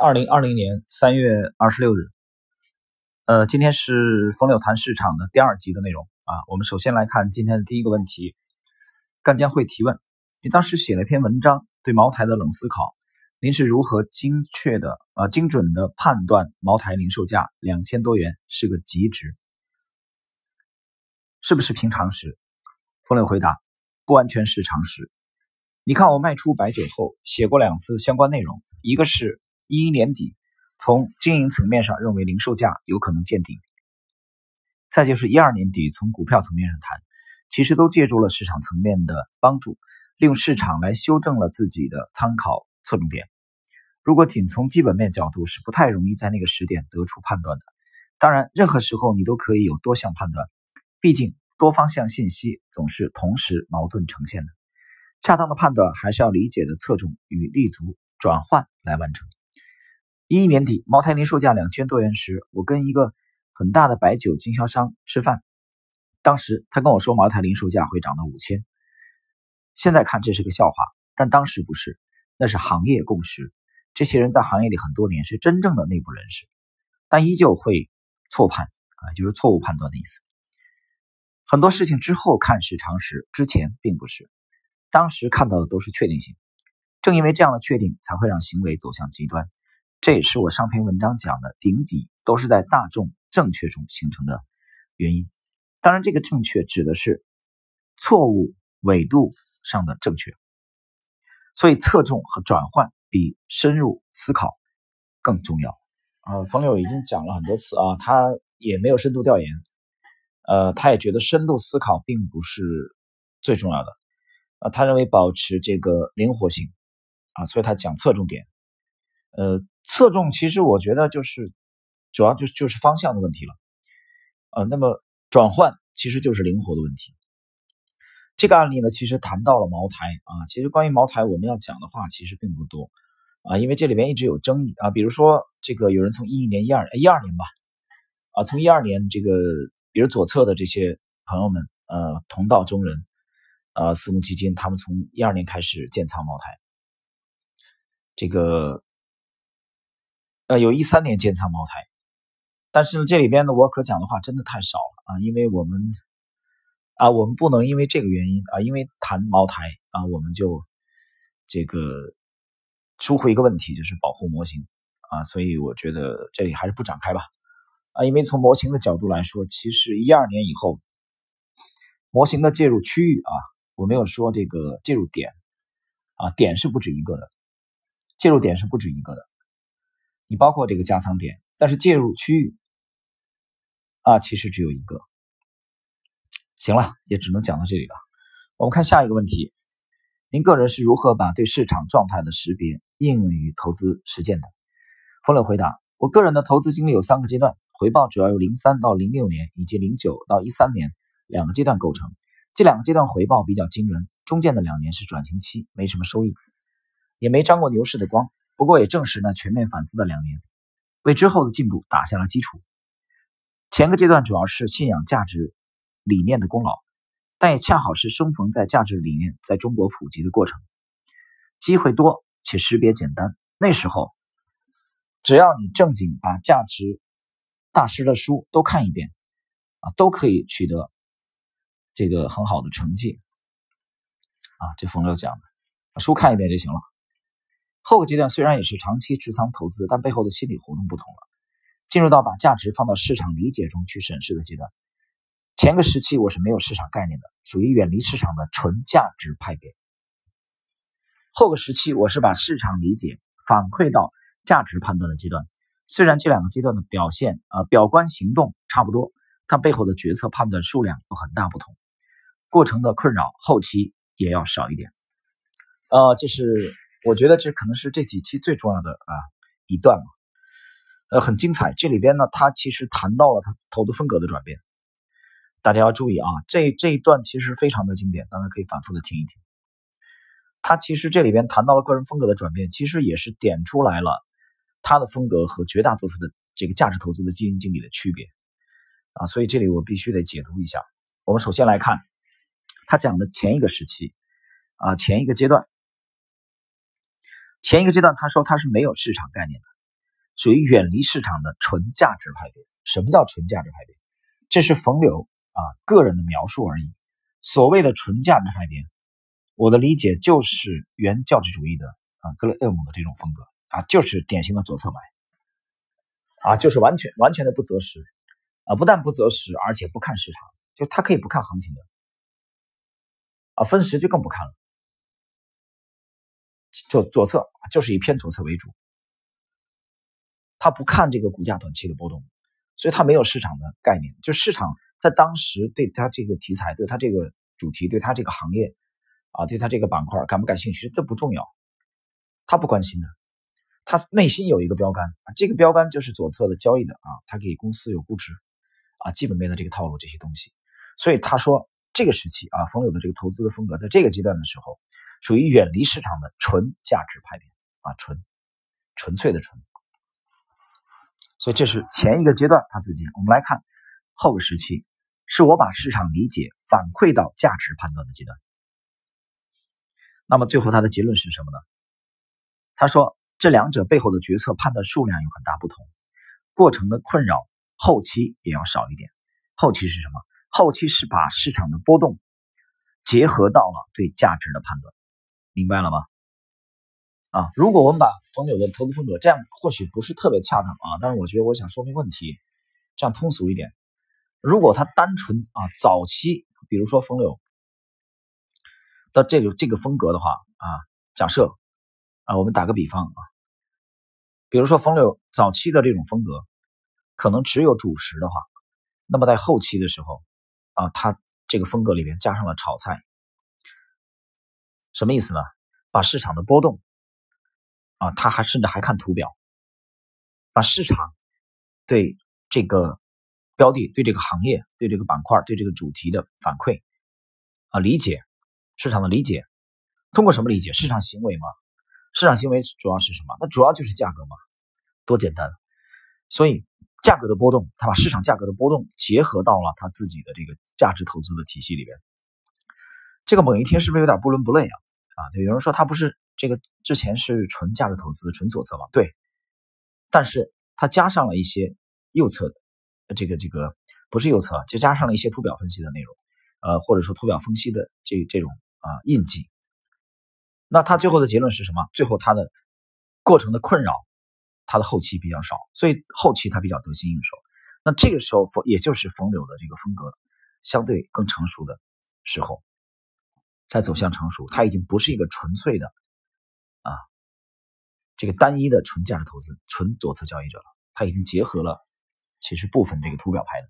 二零二零年三月二十六日，呃，今天是冯柳谈市场的第二集的内容啊。我们首先来看今天的第一个问题，赣江会提问：你当时写了一篇文章，对茅台的冷思考，您是如何精确的啊精准的判断茅台零售价两千多元是个极值，是不是平常时？冯柳回答：不完全是常识。你看我卖出白酒后写过两次相关内容，一个是。一一年底，从经营层面上认为零售价有可能见顶。再就是一二年底，从股票层面上谈，其实都借助了市场层面的帮助，利用市场来修正了自己的参考侧重点。如果仅从基本面角度，是不太容易在那个时点得出判断的。当然，任何时候你都可以有多项判断，毕竟多方向信息总是同时矛盾呈现的。恰当的判断还是要理解的侧重与立足转换来完成。一一年底，茅台零售价两千多元时，我跟一个很大的白酒经销商吃饭。当时他跟我说，茅台零售价会涨到五千。现在看这是个笑话，但当时不是，那是行业共识。这些人在行业里很多年，是真正的内部人士，但依旧会错判啊，就是错误判断的意思。很多事情之后看是常识，之前并不是。当时看到的都是确定性，正因为这样的确定，才会让行为走向极端。这也是我上篇文章讲的顶底都是在大众正确中形成的原因。当然，这个正确指的是错误纬度上的正确，所以侧重和转换比深入思考更重要。啊，冯柳已经讲了很多次啊，他也没有深度调研，呃，他也觉得深度思考并不是最重要的啊，他认为保持这个灵活性啊，所以他讲侧重点，呃。侧重其实我觉得就是主要就就是方向的问题了，呃，那么转换其实就是灵活的问题。这个案例呢，其实谈到了茅台啊，其实关于茅台我们要讲的话其实并不多啊，因为这里边一直有争议啊，比如说这个有人从一一年一二一二年吧，啊，从一二年这个比如左侧的这些朋友们，呃，同道中人，呃，私募基金他们从一二年开始建仓茅台，这个。呃，有一三年建仓茅台，但是呢，这里边呢，我可讲的话真的太少了啊，因为我们啊，我们不能因为这个原因啊，因为谈茅台啊，我们就这个疏忽一个问题，就是保护模型啊，所以我觉得这里还是不展开吧啊，因为从模型的角度来说，其实一二年以后，模型的介入区域啊，我没有说这个介入点啊，点是不止一个的，介入点是不止一个的。你包括这个加仓点，但是介入区域啊，其实只有一个。行了，也只能讲到这里了。我们看下一个问题：您个人是如何把对市场状态的识别应用于投资实践的？冯磊回答：我个人的投资经历有三个阶段，回报主要由零三到零六年以及零九到一三年两个阶段构成。这两个阶段回报比较惊人，中间的两年是转型期，没什么收益，也没沾过牛市的光。不过也正是那全面反思的两年，为之后的进步打下了基础。前个阶段主要是信仰价值理念的功劳，但也恰好是生逢在价值理念在中国普及的过程，机会多且识别简单。那时候，只要你正经把价值大师的书都看一遍，啊，都可以取得这个很好的成绩。啊，这冯六讲的，书看一遍就行了。后个阶段虽然也是长期持仓投资，但背后的心理活动不同了，进入到把价值放到市场理解中去审视的阶段。前个时期我是没有市场概念的，属于远离市场的纯价值派别。后个时期我是把市场理解反馈到价值判断的阶段。虽然这两个阶段的表现啊表观行动差不多，但背后的决策判断数量有很大不同，过程的困扰后期也要少一点。呃，这是。我觉得这可能是这几期最重要的啊一段嘛，呃，很精彩。这里边呢，他其实谈到了他投资风格的转变，大家要注意啊，这这一段其实非常的经典，大家可以反复的听一听。他其实这里边谈到了个人风格的转变，其实也是点出来了他的风格和绝大多数的这个价值投资的基金经理的区别啊，所以这里我必须得解读一下。我们首先来看他讲的前一个时期啊，前一个阶段。前一个阶段，他说他是没有市场概念的属于远离市场的纯价值派别。什么叫纯价值派别？这是冯柳啊个人的描述而已。所谓的纯价值派别，我的理解就是原教旨主义的啊格雷厄姆的这种风格啊，就是典型的左侧买啊，就是完全完全的不择时啊，不但不择时，而且不看市场，就他可以不看行情的啊，分时就更不看了。左左侧就是以偏左侧为主，他不看这个股价短期的波动，所以他没有市场的概念。就市场在当时对他这个题材、对他这个主题、对他这个行业啊、对他这个板块感不感兴趣，这不重要，他不关心的。他内心有一个标杆啊，这个标杆就是左侧的交易的啊，他给公司有估值啊，基本面的这个套路这些东西。所以他说这个时期啊，冯柳的这个投资的风格，在这个阶段的时候。属于远离市场的纯价值派别啊，纯纯粹的纯，所以这是前一个阶段他自己。我们来看后个时期，是我把市场理解反馈到价值判断的阶段。那么最后他的结论是什么呢？他说这两者背后的决策判断数量有很大不同，过程的困扰后期也要少一点。后期是什么？后期是把市场的波动结合到了对价值的判断。明白了吗？啊，如果我们把冯柳的投资风格这样，或许不是特别恰当啊，但是我觉得我想说明问题，这样通俗一点。如果他单纯啊，早期，比如说冯柳的这个这个风格的话啊，假设啊，我们打个比方啊，比如说冯柳早期的这种风格，可能只有主食的话，那么在后期的时候啊，他这个风格里面加上了炒菜。什么意思呢？把市场的波动啊，他还甚至还看图表，把市场对这个标的、对这个行业、对这个板块、对这个主题的反馈啊，理解市场的理解，通过什么理解？市场行为嘛？市场行为主要是什么？那主要就是价格嘛，多简单！所以价格的波动，他把市场价格的波动结合到了他自己的这个价值投资的体系里边。这个猛一听是不是有点不伦不类啊？啊，对，有人说他不是这个之前是纯价值投资、纯左侧嘛？对，但是他加上了一些右侧的，这个这个不是右侧，就加上了一些图表分析的内容，呃，或者说图表分析的这这种啊印记。那他最后的结论是什么？最后他的过程的困扰，他的后期比较少，所以后期他比较得心应手。那这个时候，也就是冯柳的这个风格相对更成熟的时候。在走向成熟，它已经不是一个纯粹的啊，这个单一的纯价值投资、纯左侧交易者了。它已经结合了其实部分这个图表派的。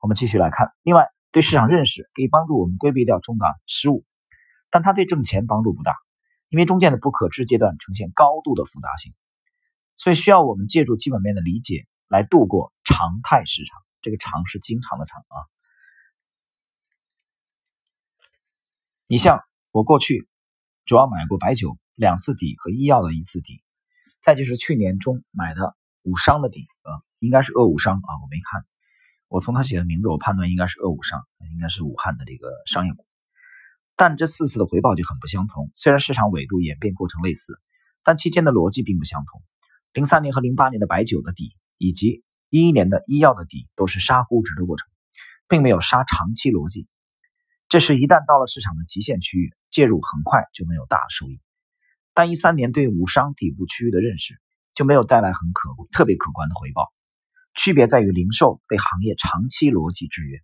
我们继续来看，另外对市场认识可以帮助我们规避掉重大失误，但它对挣钱帮助不大，因为中间的不可知阶段呈现高度的复杂性，所以需要我们借助基本面的理解来度过常态市场。这个常是经常的常啊。你像我过去主要买过白酒两次底和医药的一次底，再就是去年中买的武商的底啊，应该是鄂武商啊，我没看，我从他写的名字我判断应该是鄂武商，应该是武汉的这个商业股，但这四次的回报就很不相同。虽然市场纬度演变过程类似，但期间的逻辑并不相同。零三年和零八年的白酒的底，以及一一年的医药的底，都是杀估值的过程，并没有杀长期逻辑。这是一旦到了市场的极限区域，介入很快就能有大收益。但一三年对武商底部区域的认识就没有带来很可特别可观的回报。区别在于零售被行业长期逻辑制约，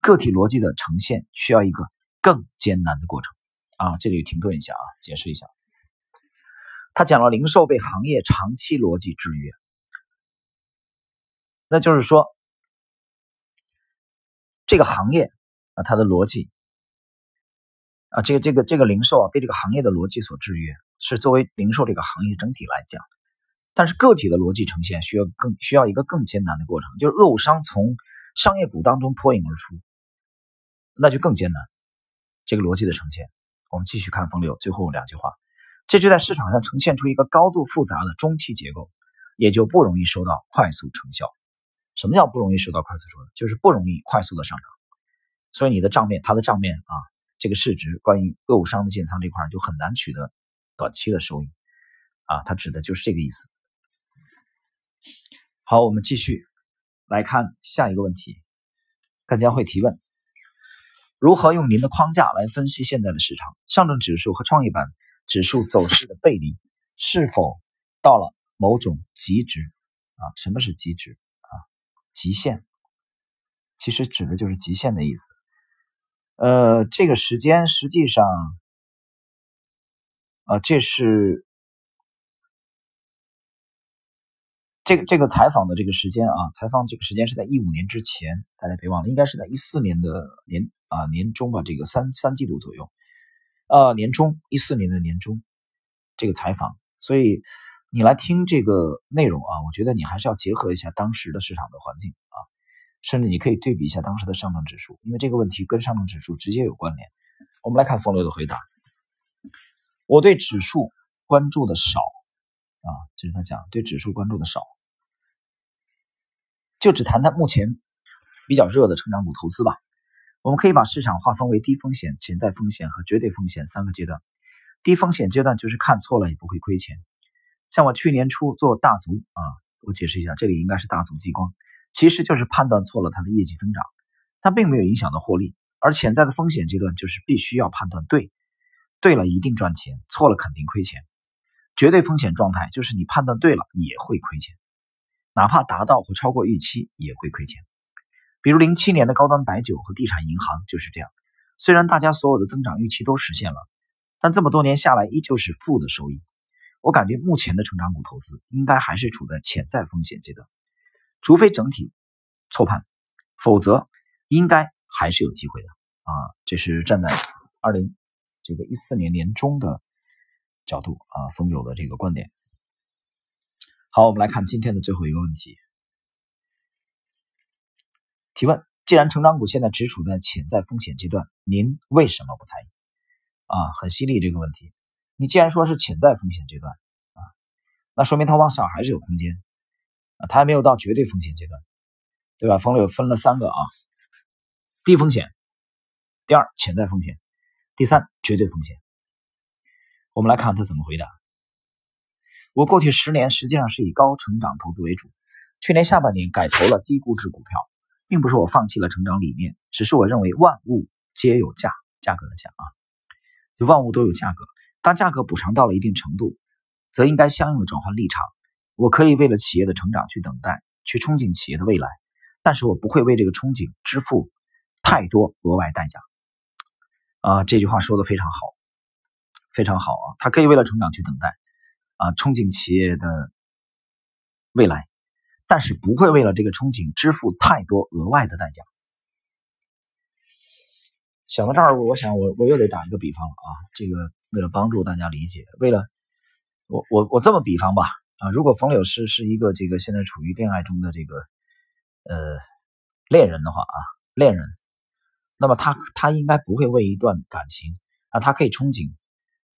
个体逻辑的呈现需要一个更艰难的过程。啊，这里停顿一下啊，解释一下。他讲了零售被行业长期逻辑制约，那就是说这个行业。啊，它的逻辑啊，这个这个这个零售啊，被这个行业的逻辑所制约，是作为零售这个行业整体来讲，但是个体的逻辑呈现需要更需要一个更艰难的过程，就是恶务商从商业股当中脱颖而出，那就更艰难。这个逻辑的呈现，我们继续看风流最后两句话，这就在市场上呈现出一个高度复杂的中期结构，也就不容易收到快速成效。什么叫不容易收到快速成效？就是不容易快速的上涨。所以你的账面，它的账面啊，这个市值关于恶务商的建仓这块就很难取得短期的收益啊，它指的就是这个意思。好，我们继续来看下一个问题。大家会提问：如何用您的框架来分析现在的市场？上证指数和创业板指数走势的背离是否到了某种极值？啊，什么是极值？啊，极限，其实指的就是极限的意思。呃，这个时间实际上，啊，这是。这个这个采访的这个时间啊，采访这个时间是在一五年之前，大家别忘了，应该是在一四年的年啊年中吧，这个三三季度左右，呃年中一四年的年中这个采访，所以你来听这个内容啊，我觉得你还是要结合一下当时的市场的环境啊，甚至你可以对比一下当时的上证指数，因为这个问题跟上证指数直接有关联。我们来看冯流的回答，我对指数关注的少。啊，这是他讲对指数关注的少，就只谈谈目前比较热的成长股投资吧。我们可以把市场划分为低风险、潜在风险和绝对风险三个阶段。低风险阶段就是看错了也不会亏钱，像我去年初做大族啊，我解释一下，这里应该是大族激光，其实就是判断错了它的业绩增长，它并没有影响到获利。而潜在的风险阶段就是必须要判断对，对了一定赚钱，错了肯定亏钱。绝对风险状态就是你判断对了也会亏钱，哪怕达到或超过预期也会亏钱。比如零七年的高端白酒和地产银行就是这样。虽然大家所有的增长预期都实现了，但这么多年下来依旧是负的收益。我感觉目前的成长股投资应该还是处在潜在风险阶段，除非整体错判，否则应该还是有机会的啊。这是站在二零这个一四年年中的。角度啊，风友的这个观点。好，我们来看今天的最后一个问题。提问：既然成长股现在只处在潜在风险阶段，您为什么不参与？啊，很犀利这个问题。你既然说是潜在风险阶段啊，那说明它往上还是有空间啊，它还没有到绝对风险阶段，对吧？风友分了三个啊：低风险，第二潜在风险，第三绝对风险。我们来看他怎么回答。我过去十年实际上是以高成长投资为主，去年下半年改投了低估值股票，并不是我放弃了成长理念，只是我认为万物皆有价，价格的价啊，就万物都有价格。当价格补偿到了一定程度，则应该相应的转换立场。我可以为了企业的成长去等待，去憧憬企业的未来，但是我不会为这个憧憬支付太多额外代价。啊，这句话说的非常好。非常好啊，他可以为了成长去等待，啊，憧憬企业的未来，但是不会为了这个憧憬支付太多额外的代价。想到这儿，我想我我又得打一个比方了啊，这个为了帮助大家理解，为了我我我这么比方吧啊，如果冯柳是是一个这个现在处于恋爱中的这个呃恋人的话啊，恋人，那么他他应该不会为一段感情啊，他可以憧憬。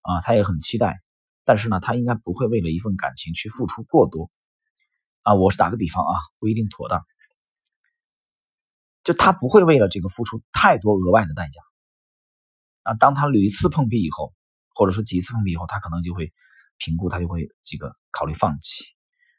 啊，他也很期待，但是呢，他应该不会为了一份感情去付出过多。啊，我是打个比方啊，不一定妥当。就他不会为了这个付出太多额外的代价。啊，当他屡次碰壁以后，或者说几次碰壁以后，他可能就会评估，他就会这个考虑放弃。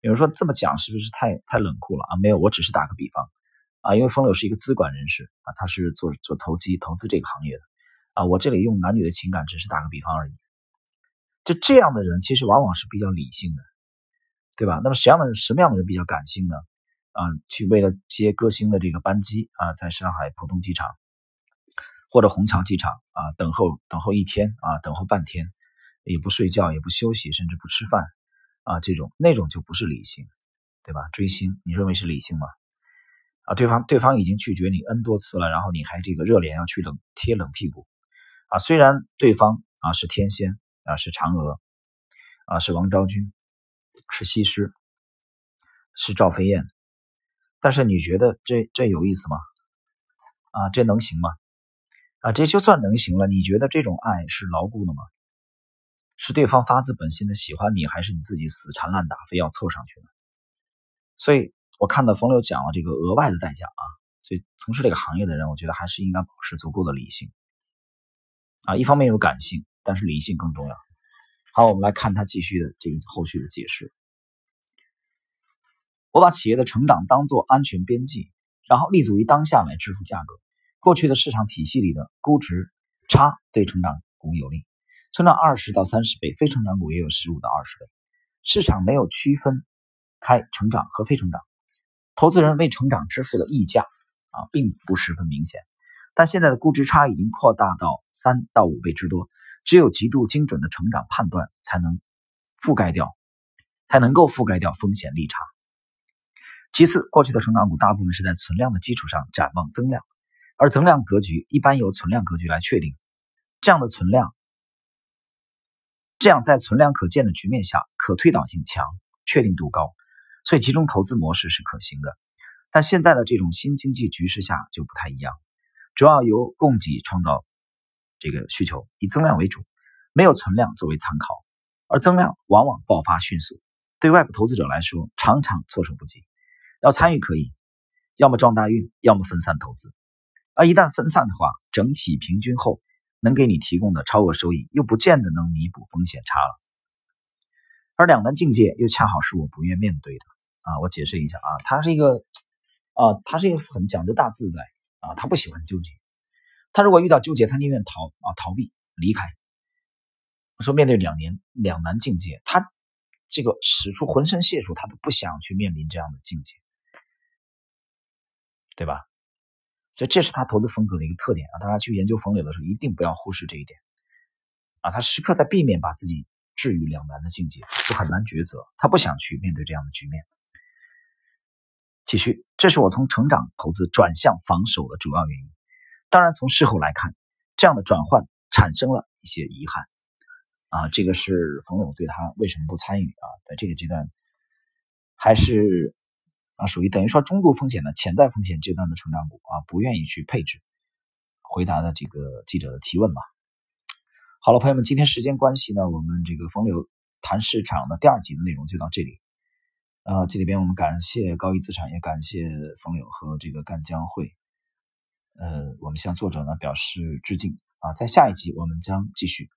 有人说这么讲是不是太太冷酷了啊？没有，我只是打个比方。啊，因为风柳是一个资管人士啊，他是做做投机投资这个行业的。啊，我这里用男女的情感只是打个比方而已。就这样的人，其实往往是比较理性的，对吧？那么什么样的什么样的人比较感性呢？啊，去为了接歌星的这个班机啊，在上海浦东机场或者虹桥机场啊，等候等候一天啊，等候半天，也不睡觉，也不休息，甚至不吃饭啊，这种那种就不是理性，对吧？追星，你认为是理性吗？啊，对方对方已经拒绝你 n 多次了，然后你还这个热脸要去冷贴冷屁股啊？虽然对方啊是天仙。啊，是嫦娥，啊，是王昭君，是西施，是赵飞燕，但是你觉得这这有意思吗？啊，这能行吗？啊，这就算能行了，你觉得这种爱是牢固的吗？是对方发自本心的喜欢你，还是你自己死缠烂打非要凑上去呢？所以我看到冯柳讲了这个额外的代价啊，所以从事这个行业的人，我觉得还是应该保持足够的理性。啊，一方面有感性。但是理性更重要。好，我们来看他继续的这个后续的解释。我把企业的成长当做安全边际，然后立足于当下来支付价格。过去的市场体系里的估值差对成长股有利，成长二十到三十倍，非成长股也有十五到二十倍。市场没有区分开成长和非成长，投资人为成长支付的溢价啊，并不十分明显。但现在的估值差已经扩大到三到五倍之多，只有极度精准的成长判断才能覆盖掉，才能够覆盖掉风险利差。其次，过去的成长股大部分是在存量的基础上展望增量，而增量格局一般由存量格局来确定。这样的存量，这样在存量可见的局面下，可推导性强，确定度高，所以集中投资模式是可行的。但现在的这种新经济局势下就不太一样，主要由供给创造这个需求，以增量为主，没有存量作为参考，而增量往往爆发迅速，对外部投资者来说常常措手不及。要参与可以，要么撞大运，要么分散投资。而一旦分散的话，整体平均后能给你提供的超额收益，又不见得能弥补风险差了。而两难境界又恰好是我不愿面对的啊！我解释一下啊，他是一个啊，他是一个很讲究大自在啊，他不喜欢纠结。他如果遇到纠结，他宁愿逃啊，逃避离开。我说面对两年两难境界，他这个使出浑身解数，他都不想去面临这样的境界。对吧？所以这是他投资风格的一个特点啊！大家去研究冯柳的时候，一定不要忽视这一点啊！他时刻在避免把自己置于两难的境界，就很难抉择。他不想去面对这样的局面。继续，这是我从成长投资转向防守的主要原因。当然，从事后来看，这样的转换产生了一些遗憾啊！这个是冯柳对他为什么不参与啊？在这个阶段，还是。啊，属于等于说中度风险的潜在风险阶段的成长股啊，不愿意去配置。回答的这个记者的提问吧。好了，朋友们，今天时间关系呢，我们这个风流谈市场的第二集的内容就到这里。呃，这里边我们感谢高毅资产，也感谢风流和这个赣江汇。呃，我们向作者呢表示致敬啊，在下一集我们将继续。